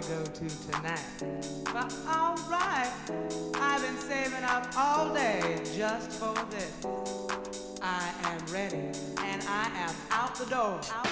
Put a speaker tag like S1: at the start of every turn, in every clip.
S1: to go to tonight. But alright, I've been saving up all day just for this. I am ready and I am out the door, out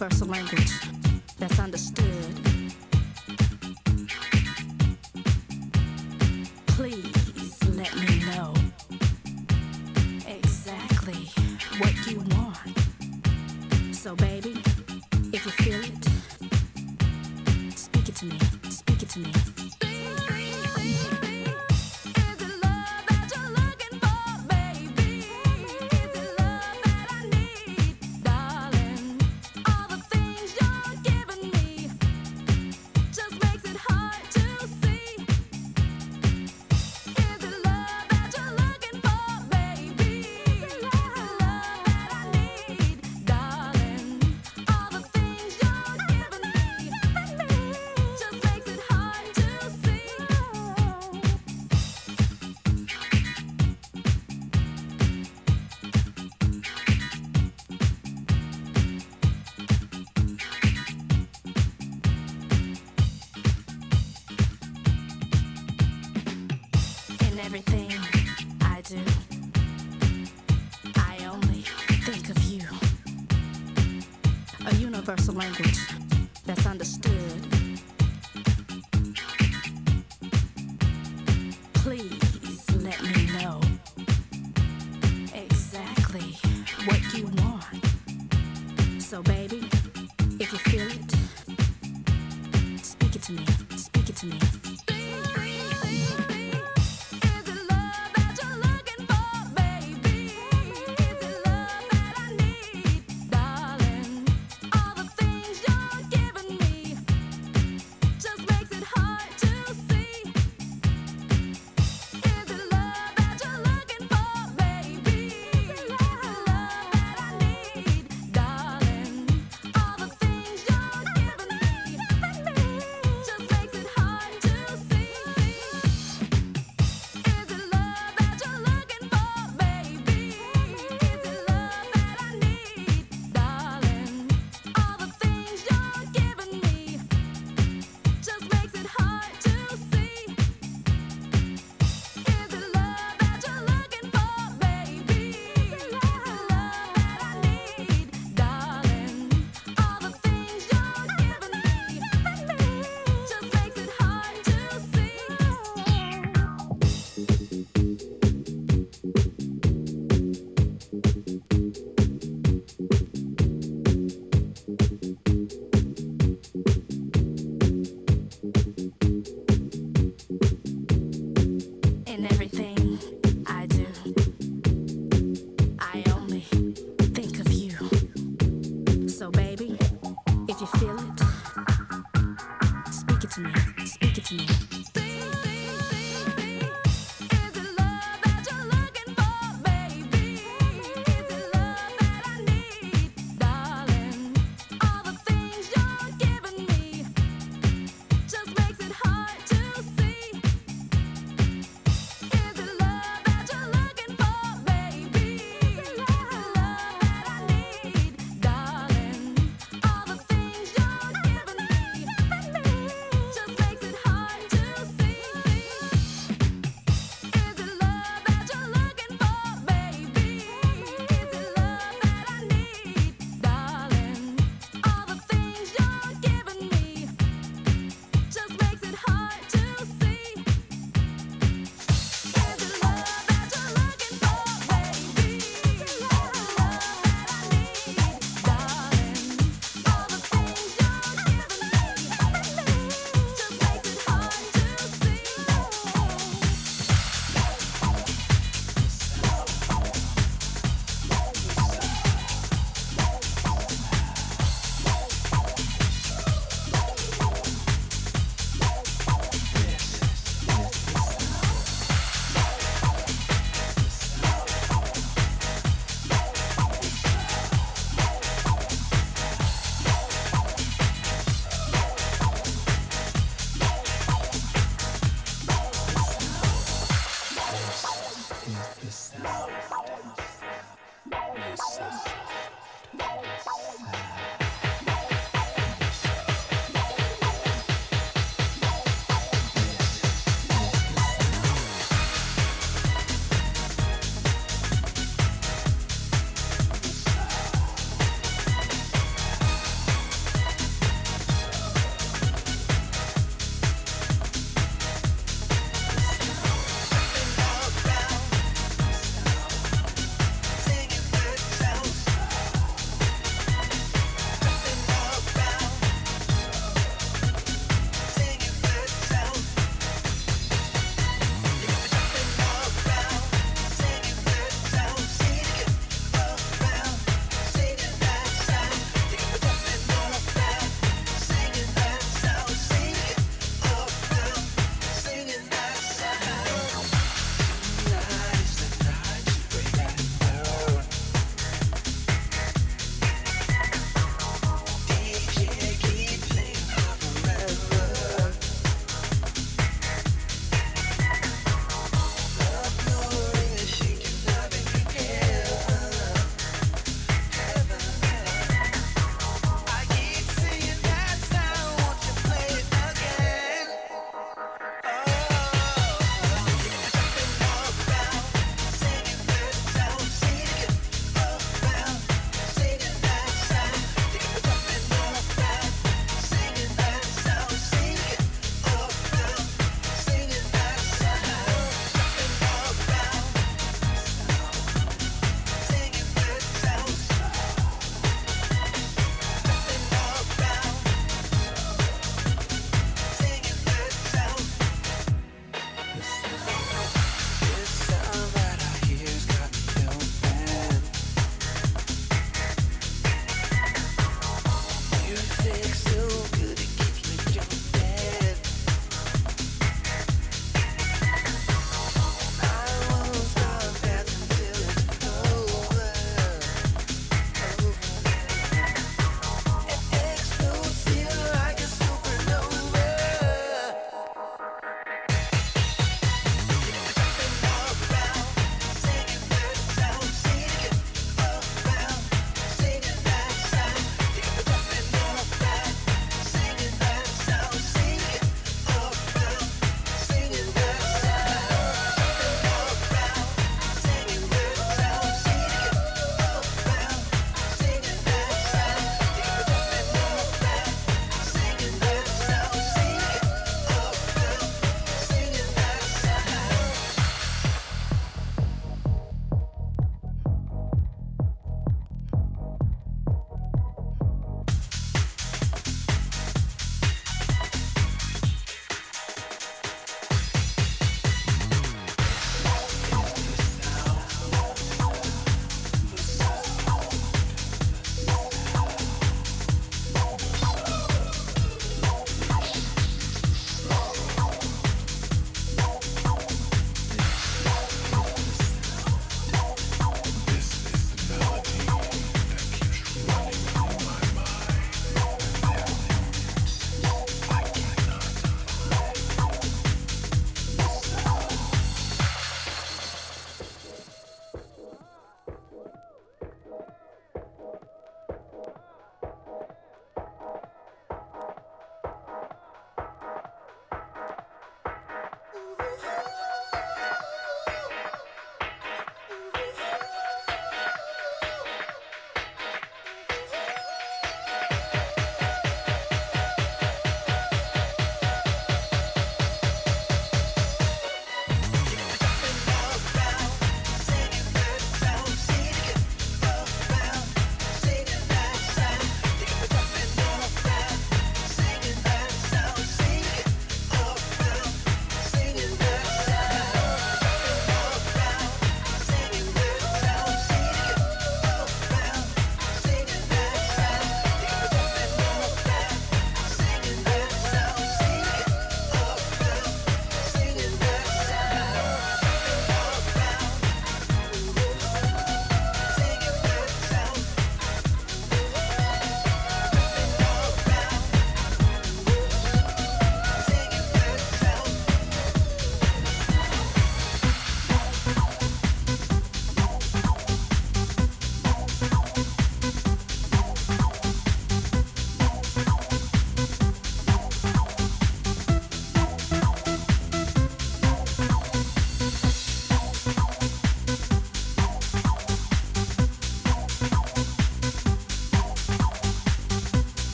S2: universal language that's understood.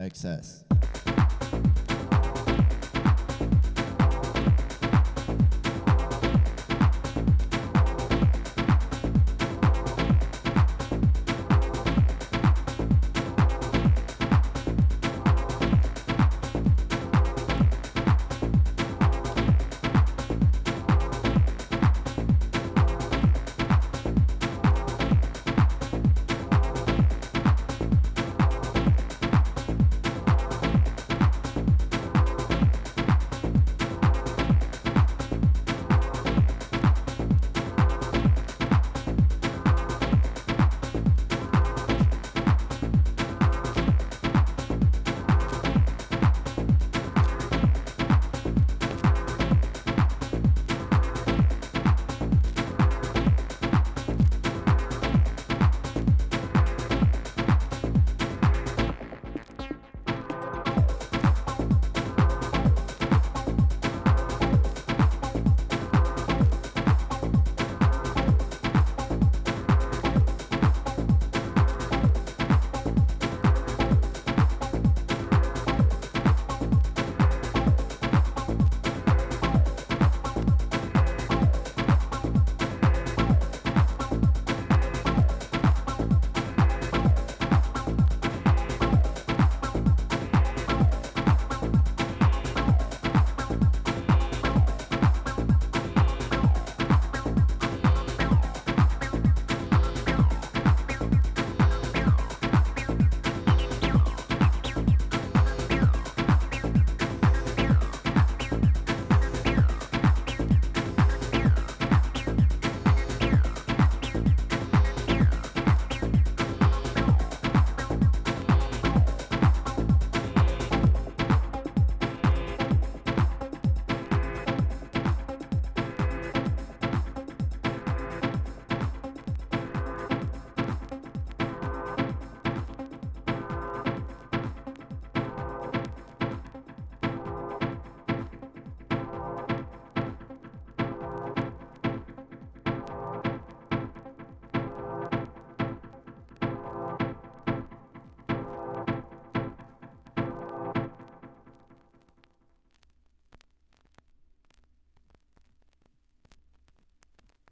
S2: Excess.